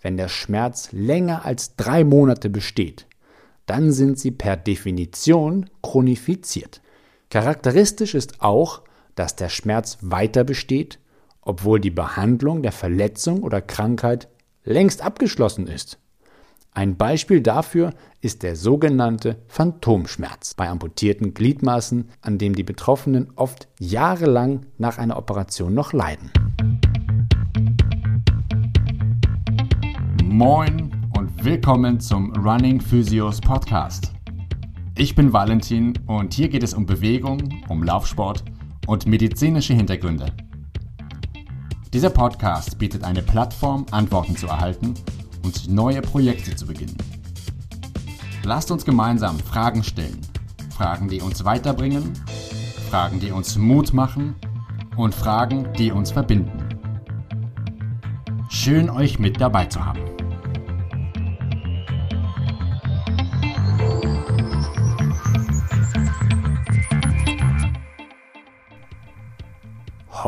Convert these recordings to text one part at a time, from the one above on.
wenn der Schmerz länger als drei Monate besteht, dann sind sie per Definition chronifiziert. Charakteristisch ist auch, dass der Schmerz weiter besteht, obwohl die Behandlung der Verletzung oder Krankheit längst abgeschlossen ist. Ein Beispiel dafür ist der sogenannte Phantomschmerz bei amputierten Gliedmaßen, an dem die Betroffenen oft jahrelang nach einer Operation noch leiden. Moin und willkommen zum Running Physios Podcast. Ich bin Valentin und hier geht es um Bewegung, um Laufsport und medizinische Hintergründe. Dieser Podcast bietet eine Plattform, Antworten zu erhalten und neue Projekte zu beginnen. Lasst uns gemeinsam Fragen stellen. Fragen, die uns weiterbringen, Fragen, die uns Mut machen und Fragen, die uns verbinden. Schön euch mit dabei zu haben.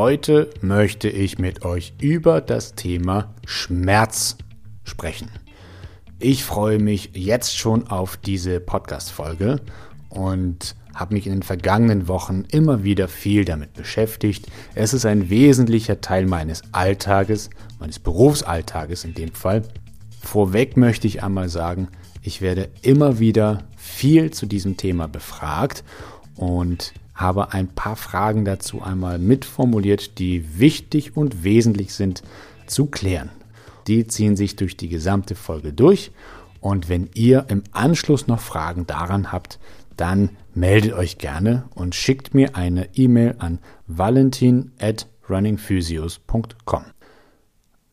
Heute möchte ich mit euch über das Thema Schmerz sprechen. Ich freue mich jetzt schon auf diese Podcast-Folge und habe mich in den vergangenen Wochen immer wieder viel damit beschäftigt. Es ist ein wesentlicher Teil meines Alltages, meines Berufsalltages in dem Fall. Vorweg möchte ich einmal sagen, ich werde immer wieder viel zu diesem Thema befragt und habe ein paar Fragen dazu einmal mitformuliert, die wichtig und wesentlich sind zu klären. Die ziehen sich durch die gesamte Folge durch und wenn ihr im Anschluss noch Fragen daran habt, dann meldet euch gerne und schickt mir eine E-Mail an valentin at runningphysios.com.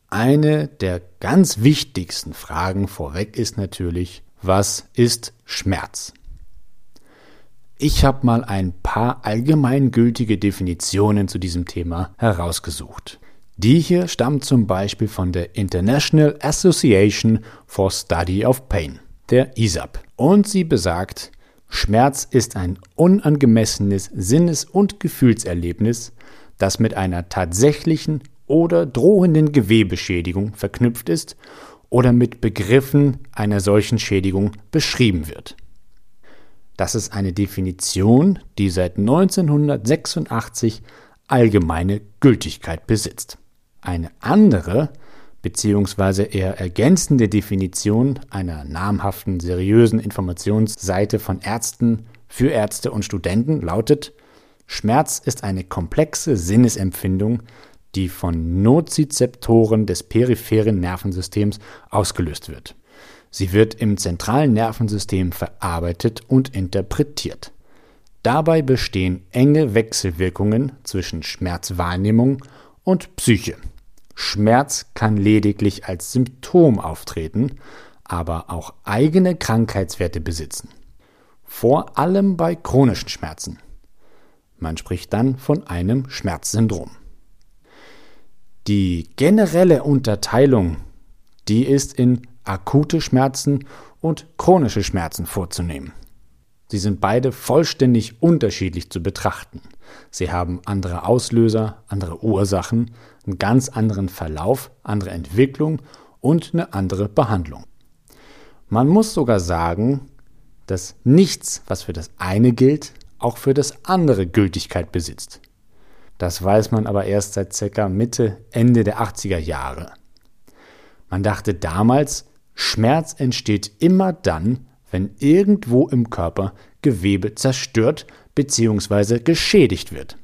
Eine der ganz wichtigsten Fragen vorweg ist natürlich, was ist Schmerz? Ich habe mal ein paar allgemeingültige Definitionen zu diesem Thema herausgesucht. Die hier stammt zum Beispiel von der International Association for Study of Pain, der ISAP. Und sie besagt, Schmerz ist ein unangemessenes Sinnes- und Gefühlserlebnis, das mit einer tatsächlichen oder drohenden Gewebeschädigung verknüpft ist oder mit Begriffen einer solchen Schädigung beschrieben wird. Das ist eine Definition, die seit 1986 allgemeine Gültigkeit besitzt. Eine andere beziehungsweise eher ergänzende Definition einer namhaften, seriösen Informationsseite von Ärzten für Ärzte und Studenten lautet Schmerz ist eine komplexe Sinnesempfindung, die von Nozizeptoren des peripheren Nervensystems ausgelöst wird. Sie wird im zentralen Nervensystem verarbeitet und interpretiert. Dabei bestehen enge Wechselwirkungen zwischen Schmerzwahrnehmung und Psyche. Schmerz kann lediglich als Symptom auftreten, aber auch eigene Krankheitswerte besitzen. Vor allem bei chronischen Schmerzen. Man spricht dann von einem Schmerzsyndrom. Die generelle Unterteilung, die ist in akute Schmerzen und chronische Schmerzen vorzunehmen. Sie sind beide vollständig unterschiedlich zu betrachten. Sie haben andere Auslöser, andere Ursachen, einen ganz anderen Verlauf, andere Entwicklung und eine andere Behandlung. Man muss sogar sagen, dass nichts, was für das eine gilt, auch für das andere Gültigkeit besitzt. Das weiß man aber erst seit ca. Mitte, Ende der 80er Jahre. Man dachte damals, Schmerz entsteht immer dann, wenn irgendwo im Körper Gewebe zerstört bzw. geschädigt wird.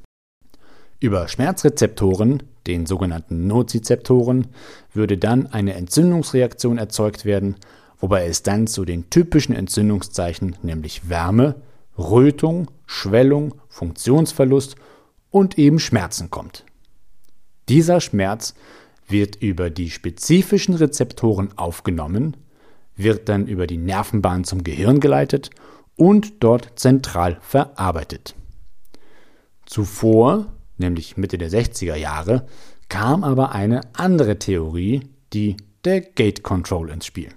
Über Schmerzrezeptoren, den sogenannten Nozizeptoren, würde dann eine Entzündungsreaktion erzeugt werden, wobei es dann zu den typischen Entzündungszeichen, nämlich Wärme, Rötung, Schwellung, Funktionsverlust und eben Schmerzen kommt. Dieser Schmerz wird über die spezifischen Rezeptoren aufgenommen, wird dann über die Nervenbahn zum Gehirn geleitet und dort zentral verarbeitet. Zuvor, nämlich Mitte der 60er Jahre, kam aber eine andere Theorie, die der Gate Control ins Spiel.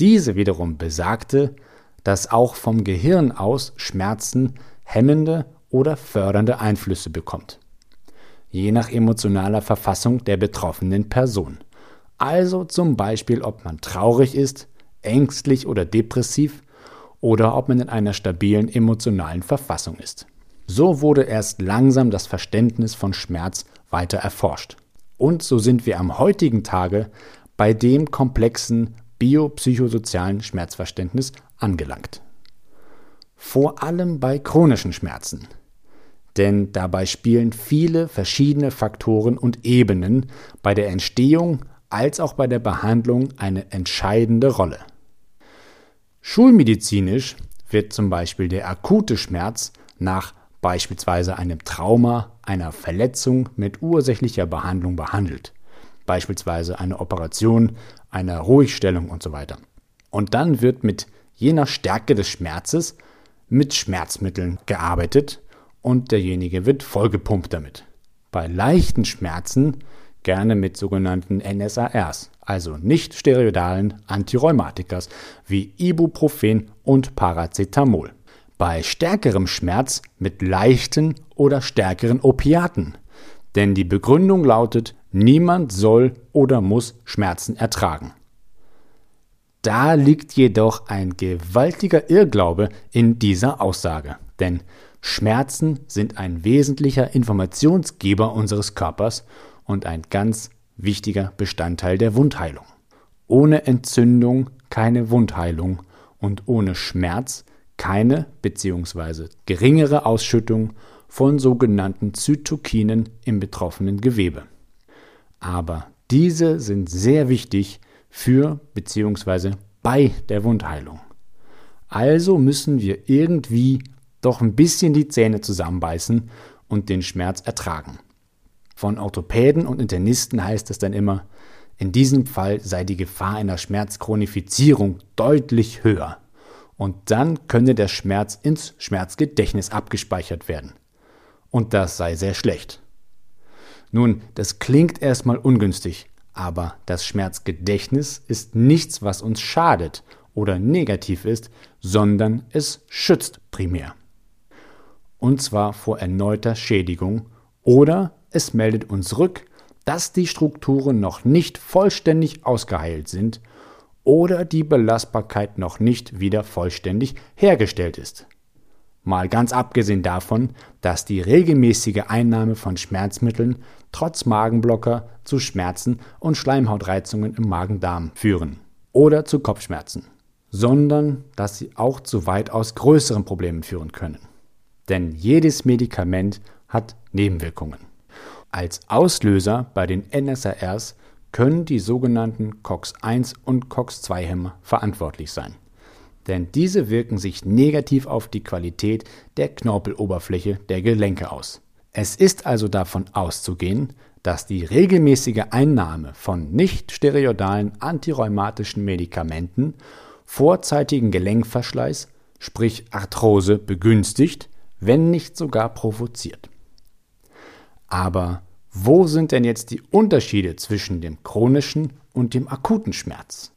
Diese wiederum besagte, dass auch vom Gehirn aus Schmerzen hemmende oder fördernde Einflüsse bekommt je nach emotionaler Verfassung der betroffenen Person. Also zum Beispiel, ob man traurig ist, ängstlich oder depressiv oder ob man in einer stabilen emotionalen Verfassung ist. So wurde erst langsam das Verständnis von Schmerz weiter erforscht. Und so sind wir am heutigen Tage bei dem komplexen biopsychosozialen Schmerzverständnis angelangt. Vor allem bei chronischen Schmerzen. Denn dabei spielen viele verschiedene Faktoren und Ebenen bei der Entstehung als auch bei der Behandlung eine entscheidende Rolle. Schulmedizinisch wird zum Beispiel der akute Schmerz nach beispielsweise einem Trauma, einer Verletzung mit ursächlicher Behandlung behandelt, beispielsweise eine Operation, einer Ruhigstellung und so weiter. Und dann wird mit je nach Stärke des Schmerzes mit Schmerzmitteln gearbeitet und derjenige wird vollgepumpt damit. Bei leichten Schmerzen gerne mit sogenannten NSARs, also nicht steroidalen Antirheumatikers wie Ibuprofen und Paracetamol bei stärkerem Schmerz mit leichten oder stärkeren Opiaten. Denn die Begründung lautet, niemand soll oder muss Schmerzen ertragen. Da liegt jedoch ein gewaltiger Irrglaube in dieser Aussage, denn Schmerzen sind ein wesentlicher Informationsgeber unseres Körpers und ein ganz wichtiger Bestandteil der Wundheilung. Ohne Entzündung keine Wundheilung und ohne Schmerz keine bzw. geringere Ausschüttung von sogenannten Zytokinen im betroffenen Gewebe. Aber diese sind sehr wichtig für bzw. bei der Wundheilung. Also müssen wir irgendwie doch ein bisschen die Zähne zusammenbeißen und den Schmerz ertragen. Von Orthopäden und Internisten heißt es dann immer, in diesem Fall sei die Gefahr einer Schmerzchronifizierung deutlich höher und dann könne der Schmerz ins Schmerzgedächtnis abgespeichert werden. Und das sei sehr schlecht. Nun, das klingt erstmal ungünstig, aber das Schmerzgedächtnis ist nichts, was uns schadet oder negativ ist, sondern es schützt primär. Und zwar vor erneuter Schädigung oder es meldet uns rück, dass die Strukturen noch nicht vollständig ausgeheilt sind oder die Belastbarkeit noch nicht wieder vollständig hergestellt ist. Mal ganz abgesehen davon, dass die regelmäßige Einnahme von Schmerzmitteln trotz Magenblocker zu Schmerzen und Schleimhautreizungen im Magen-Darm führen oder zu Kopfschmerzen, sondern dass sie auch zu weitaus größeren Problemen führen können. Denn jedes Medikament hat Nebenwirkungen. Als Auslöser bei den NSARs können die sogenannten COX-1 und COX-2-Hämmer verantwortlich sein. Denn diese wirken sich negativ auf die Qualität der Knorpeloberfläche der Gelenke aus. Es ist also davon auszugehen, dass die regelmäßige Einnahme von nicht steroidalen antirheumatischen Medikamenten vorzeitigen Gelenkverschleiß, sprich Arthrose, begünstigt, wenn nicht sogar provoziert. Aber wo sind denn jetzt die Unterschiede zwischen dem chronischen und dem akuten Schmerz?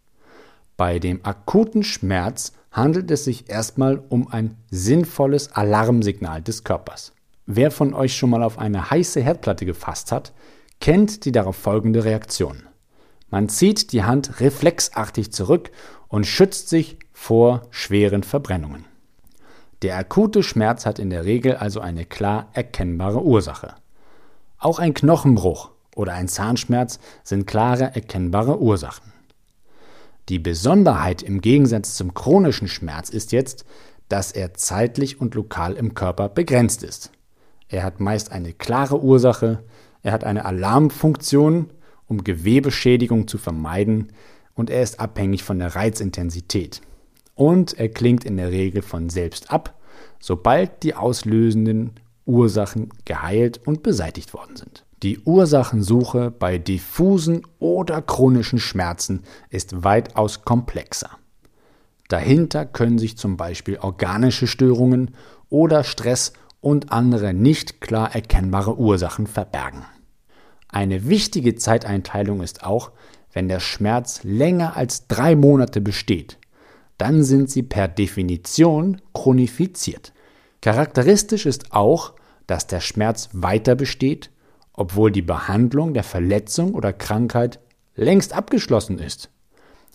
Bei dem akuten Schmerz handelt es sich erstmal um ein sinnvolles Alarmsignal des Körpers. Wer von euch schon mal auf eine heiße Herdplatte gefasst hat, kennt die darauf folgende Reaktion. Man zieht die Hand reflexartig zurück und schützt sich vor schweren Verbrennungen. Der akute Schmerz hat in der Regel also eine klar erkennbare Ursache. Auch ein Knochenbruch oder ein Zahnschmerz sind klare erkennbare Ursachen. Die Besonderheit im Gegensatz zum chronischen Schmerz ist jetzt, dass er zeitlich und lokal im Körper begrenzt ist. Er hat meist eine klare Ursache, er hat eine Alarmfunktion, um Gewebeschädigung zu vermeiden, und er ist abhängig von der Reizintensität. Und er klingt in der Regel von selbst ab, sobald die auslösenden Ursachen geheilt und beseitigt worden sind. Die Ursachensuche bei diffusen oder chronischen Schmerzen ist weitaus komplexer. Dahinter können sich zum Beispiel organische Störungen oder Stress und andere nicht klar erkennbare Ursachen verbergen. Eine wichtige Zeiteinteilung ist auch, wenn der Schmerz länger als drei Monate besteht, dann sind sie per Definition chronifiziert. Charakteristisch ist auch, dass der Schmerz weiter besteht, obwohl die Behandlung der Verletzung oder Krankheit längst abgeschlossen ist.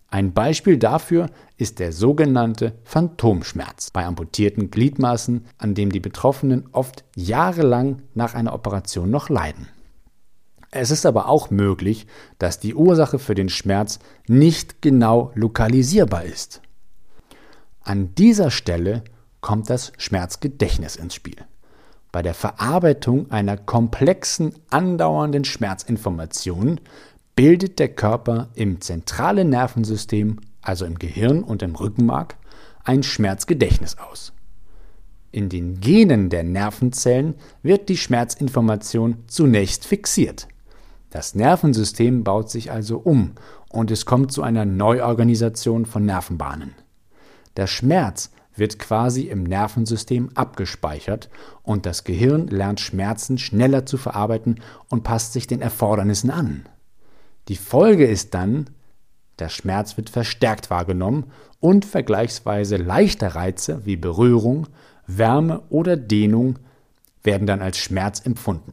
Ein Beispiel dafür ist der sogenannte Phantomschmerz bei amputierten Gliedmaßen, an dem die Betroffenen oft jahrelang nach einer Operation noch leiden. Es ist aber auch möglich, dass die Ursache für den Schmerz nicht genau lokalisierbar ist. An dieser Stelle kommt das Schmerzgedächtnis ins Spiel. Bei der Verarbeitung einer komplexen, andauernden Schmerzinformation bildet der Körper im zentralen Nervensystem, also im Gehirn und im Rückenmark, ein Schmerzgedächtnis aus. In den Genen der Nervenzellen wird die Schmerzinformation zunächst fixiert. Das Nervensystem baut sich also um und es kommt zu einer Neuorganisation von Nervenbahnen. Der Schmerz wird quasi im Nervensystem abgespeichert und das Gehirn lernt Schmerzen schneller zu verarbeiten und passt sich den Erfordernissen an. Die Folge ist dann, der Schmerz wird verstärkt wahrgenommen und vergleichsweise leichte Reize wie Berührung, Wärme oder Dehnung werden dann als Schmerz empfunden.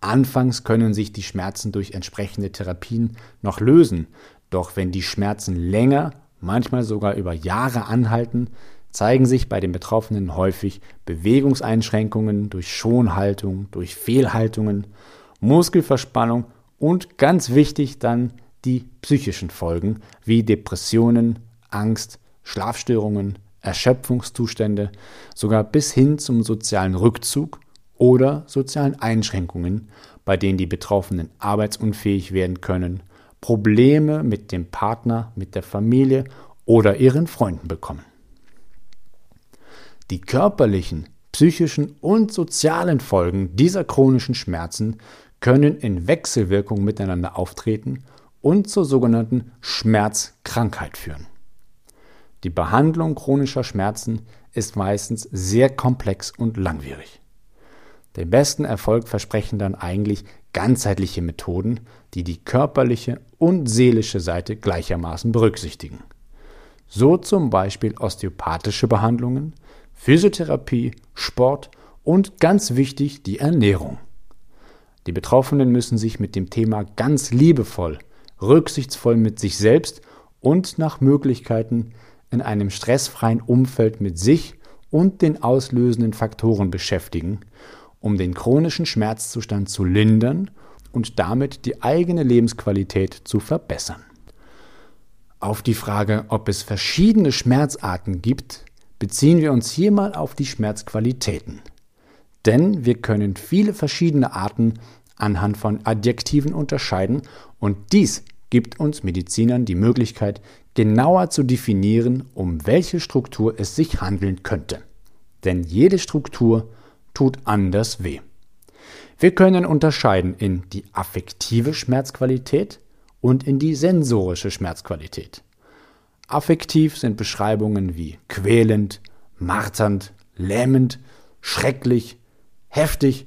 Anfangs können sich die Schmerzen durch entsprechende Therapien noch lösen, doch wenn die Schmerzen länger, manchmal sogar über Jahre anhalten, zeigen sich bei den Betroffenen häufig Bewegungseinschränkungen durch Schonhaltung, durch Fehlhaltungen, Muskelverspannung und ganz wichtig dann die psychischen Folgen wie Depressionen, Angst, Schlafstörungen, Erschöpfungszustände, sogar bis hin zum sozialen Rückzug oder sozialen Einschränkungen, bei denen die Betroffenen arbeitsunfähig werden können, Probleme mit dem Partner, mit der Familie oder ihren Freunden bekommen. Die körperlichen, psychischen und sozialen Folgen dieser chronischen Schmerzen können in Wechselwirkung miteinander auftreten und zur sogenannten Schmerzkrankheit führen. Die Behandlung chronischer Schmerzen ist meistens sehr komplex und langwierig. Den besten Erfolg versprechen dann eigentlich ganzheitliche Methoden, die die körperliche und seelische Seite gleichermaßen berücksichtigen. So zum Beispiel osteopathische Behandlungen, Physiotherapie, Sport und ganz wichtig die Ernährung. Die Betroffenen müssen sich mit dem Thema ganz liebevoll, rücksichtsvoll mit sich selbst und nach Möglichkeiten in einem stressfreien Umfeld mit sich und den auslösenden Faktoren beschäftigen, um den chronischen Schmerzzustand zu lindern und damit die eigene Lebensqualität zu verbessern. Auf die Frage, ob es verschiedene Schmerzarten gibt, beziehen wir uns hier mal auf die Schmerzqualitäten. Denn wir können viele verschiedene Arten anhand von Adjektiven unterscheiden und dies gibt uns Medizinern die Möglichkeit, genauer zu definieren, um welche Struktur es sich handeln könnte. Denn jede Struktur tut anders weh. Wir können unterscheiden in die affektive Schmerzqualität und in die sensorische Schmerzqualität. Affektiv sind Beschreibungen wie quälend, marternd, lähmend, schrecklich, heftig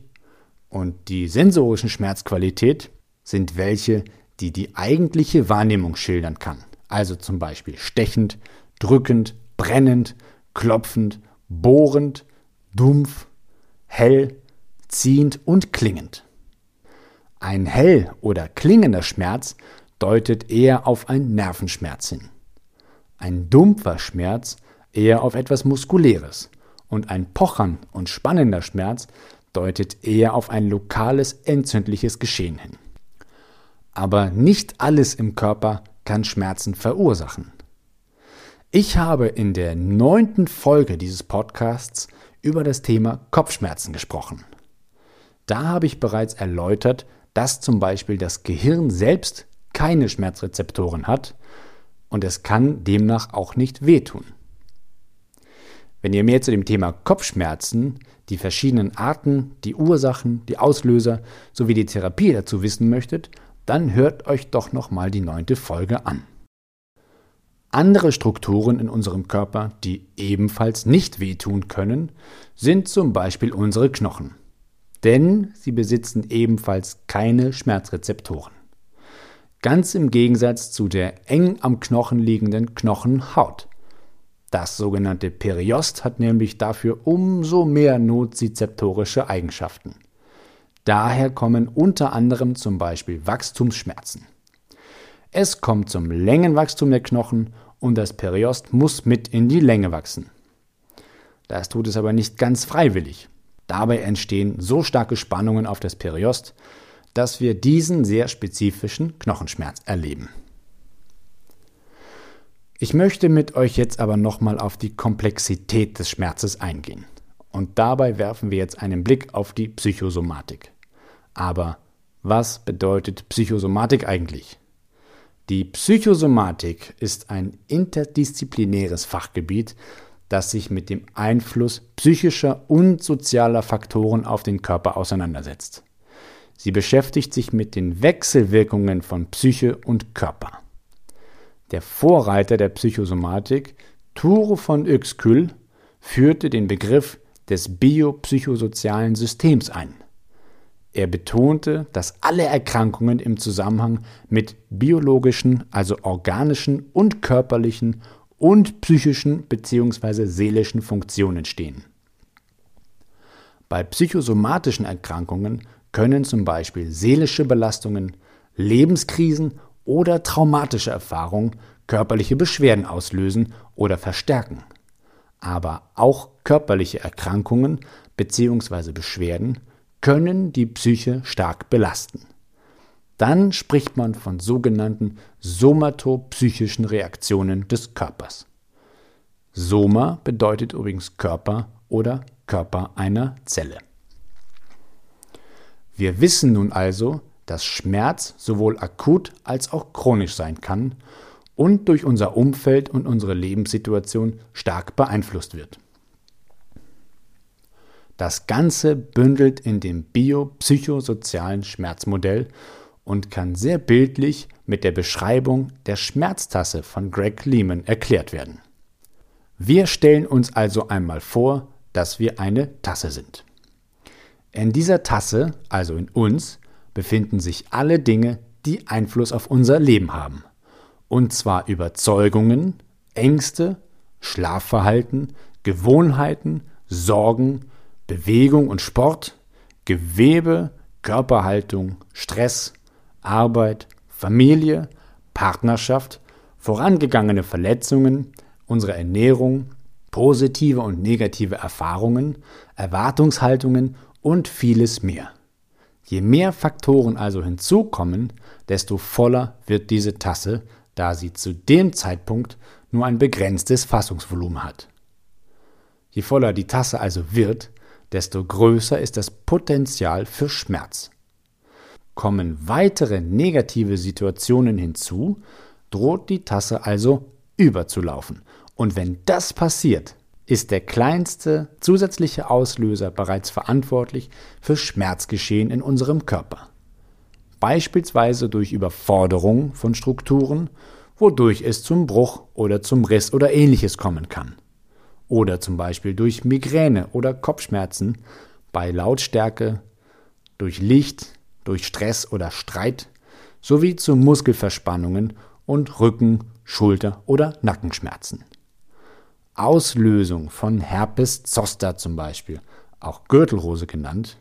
und die sensorischen Schmerzqualität sind welche, die die eigentliche Wahrnehmung schildern kann. Also zum Beispiel stechend, drückend, brennend, klopfend, bohrend, dumpf, hell, ziehend und klingend. Ein hell oder klingender Schmerz deutet eher auf einen Nervenschmerz hin ein dumpfer Schmerz eher auf etwas Muskuläres und ein Pochern und spannender Schmerz deutet eher auf ein lokales entzündliches Geschehen hin. Aber nicht alles im Körper kann Schmerzen verursachen. Ich habe in der neunten Folge dieses Podcasts über das Thema Kopfschmerzen gesprochen. Da habe ich bereits erläutert, dass zum Beispiel das Gehirn selbst keine Schmerzrezeptoren hat und es kann demnach auch nicht wehtun. Wenn ihr mehr zu dem Thema Kopfschmerzen, die verschiedenen Arten, die Ursachen, die Auslöser sowie die Therapie dazu wissen möchtet, dann hört euch doch nochmal die neunte Folge an. Andere Strukturen in unserem Körper, die ebenfalls nicht wehtun können, sind zum Beispiel unsere Knochen. Denn sie besitzen ebenfalls keine Schmerzrezeptoren ganz im Gegensatz zu der eng am Knochen liegenden Knochenhaut. Das sogenannte Periost hat nämlich dafür umso mehr nozizeptorische Eigenschaften. Daher kommen unter anderem zum Beispiel Wachstumsschmerzen. Es kommt zum Längenwachstum der Knochen und das Periost muss mit in die Länge wachsen. Das tut es aber nicht ganz freiwillig. Dabei entstehen so starke Spannungen auf das Periost, dass wir diesen sehr spezifischen Knochenschmerz erleben. Ich möchte mit euch jetzt aber nochmal auf die Komplexität des Schmerzes eingehen. Und dabei werfen wir jetzt einen Blick auf die Psychosomatik. Aber was bedeutet Psychosomatik eigentlich? Die Psychosomatik ist ein interdisziplinäres Fachgebiet, das sich mit dem Einfluss psychischer und sozialer Faktoren auf den Körper auseinandersetzt. Sie beschäftigt sich mit den Wechselwirkungen von Psyche und Körper. Der Vorreiter der Psychosomatik, Ture von Uexküll, führte den Begriff des biopsychosozialen Systems ein. Er betonte, dass alle Erkrankungen im Zusammenhang mit biologischen, also organischen und körperlichen und psychischen bzw. seelischen Funktionen stehen. Bei psychosomatischen Erkrankungen können zum Beispiel seelische Belastungen, Lebenskrisen oder traumatische Erfahrungen körperliche Beschwerden auslösen oder verstärken. Aber auch körperliche Erkrankungen bzw. Beschwerden können die Psyche stark belasten. Dann spricht man von sogenannten somatopsychischen Reaktionen des Körpers. Soma bedeutet übrigens Körper oder Körper einer Zelle. Wir wissen nun also, dass Schmerz sowohl akut als auch chronisch sein kann und durch unser Umfeld und unsere Lebenssituation stark beeinflusst wird. Das Ganze bündelt in dem biopsychosozialen Schmerzmodell und kann sehr bildlich mit der Beschreibung der Schmerztasse von Greg Lehman erklärt werden. Wir stellen uns also einmal vor, dass wir eine Tasse sind. In dieser Tasse, also in uns, befinden sich alle Dinge, die Einfluss auf unser Leben haben. Und zwar Überzeugungen, Ängste, Schlafverhalten, Gewohnheiten, Sorgen, Bewegung und Sport, Gewebe, Körperhaltung, Stress, Arbeit, Familie, Partnerschaft, vorangegangene Verletzungen, unsere Ernährung, positive und negative Erfahrungen, Erwartungshaltungen und vieles mehr. Je mehr Faktoren also hinzukommen, desto voller wird diese Tasse, da sie zu dem Zeitpunkt nur ein begrenztes Fassungsvolumen hat. Je voller die Tasse also wird, desto größer ist das Potenzial für Schmerz. Kommen weitere negative Situationen hinzu, droht die Tasse also überzulaufen. Und wenn das passiert, ist der kleinste zusätzliche Auslöser bereits verantwortlich für Schmerzgeschehen in unserem Körper. Beispielsweise durch Überforderung von Strukturen, wodurch es zum Bruch oder zum Riss oder ähnliches kommen kann oder zum Beispiel durch Migräne oder Kopfschmerzen, bei Lautstärke, durch Licht, durch Stress oder Streit sowie zu Muskelverspannungen und Rücken-, Schulter- oder Nackenschmerzen. Auslösung von Herpes zoster zum Beispiel, auch Gürtelrose genannt,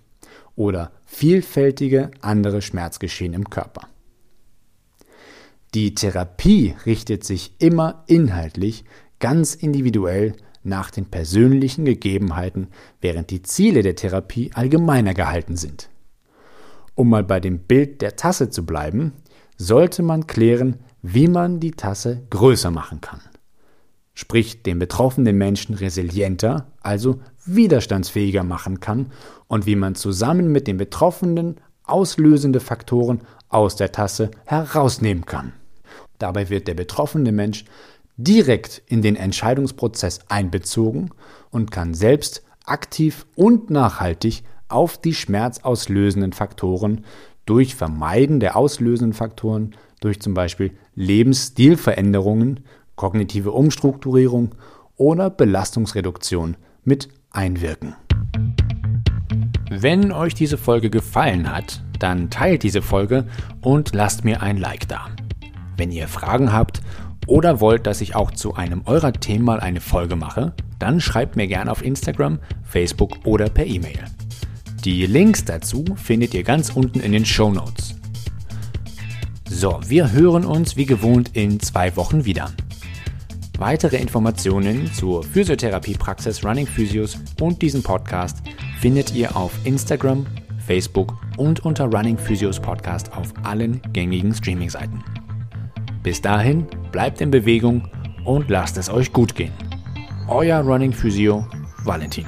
oder vielfältige andere Schmerzgeschehen im Körper. Die Therapie richtet sich immer inhaltlich ganz individuell nach den persönlichen Gegebenheiten, während die Ziele der Therapie allgemeiner gehalten sind. Um mal bei dem Bild der Tasse zu bleiben, sollte man klären, wie man die Tasse größer machen kann. Sprich, den betroffenen Menschen resilienter, also widerstandsfähiger machen kann und wie man zusammen mit den Betroffenen auslösende Faktoren aus der Tasse herausnehmen kann. Dabei wird der betroffene Mensch direkt in den Entscheidungsprozess einbezogen und kann selbst aktiv und nachhaltig auf die schmerzauslösenden Faktoren durch Vermeiden der auslösenden Faktoren, durch zum Beispiel Lebensstilveränderungen, kognitive Umstrukturierung oder Belastungsreduktion mit einwirken. Wenn euch diese Folge gefallen hat, dann teilt diese Folge und lasst mir ein Like da. Wenn ihr Fragen habt oder wollt, dass ich auch zu einem eurer Themen mal eine Folge mache, dann schreibt mir gerne auf Instagram, Facebook oder per E-Mail. Die Links dazu findet ihr ganz unten in den Show Notes. So, wir hören uns wie gewohnt in zwei Wochen wieder. Weitere Informationen zur Physiotherapiepraxis Running Physios und diesem Podcast findet ihr auf Instagram, Facebook und unter Running Physios Podcast auf allen gängigen Streaming-Seiten. Bis dahin, bleibt in Bewegung und lasst es euch gut gehen. Euer Running Physio Valentin.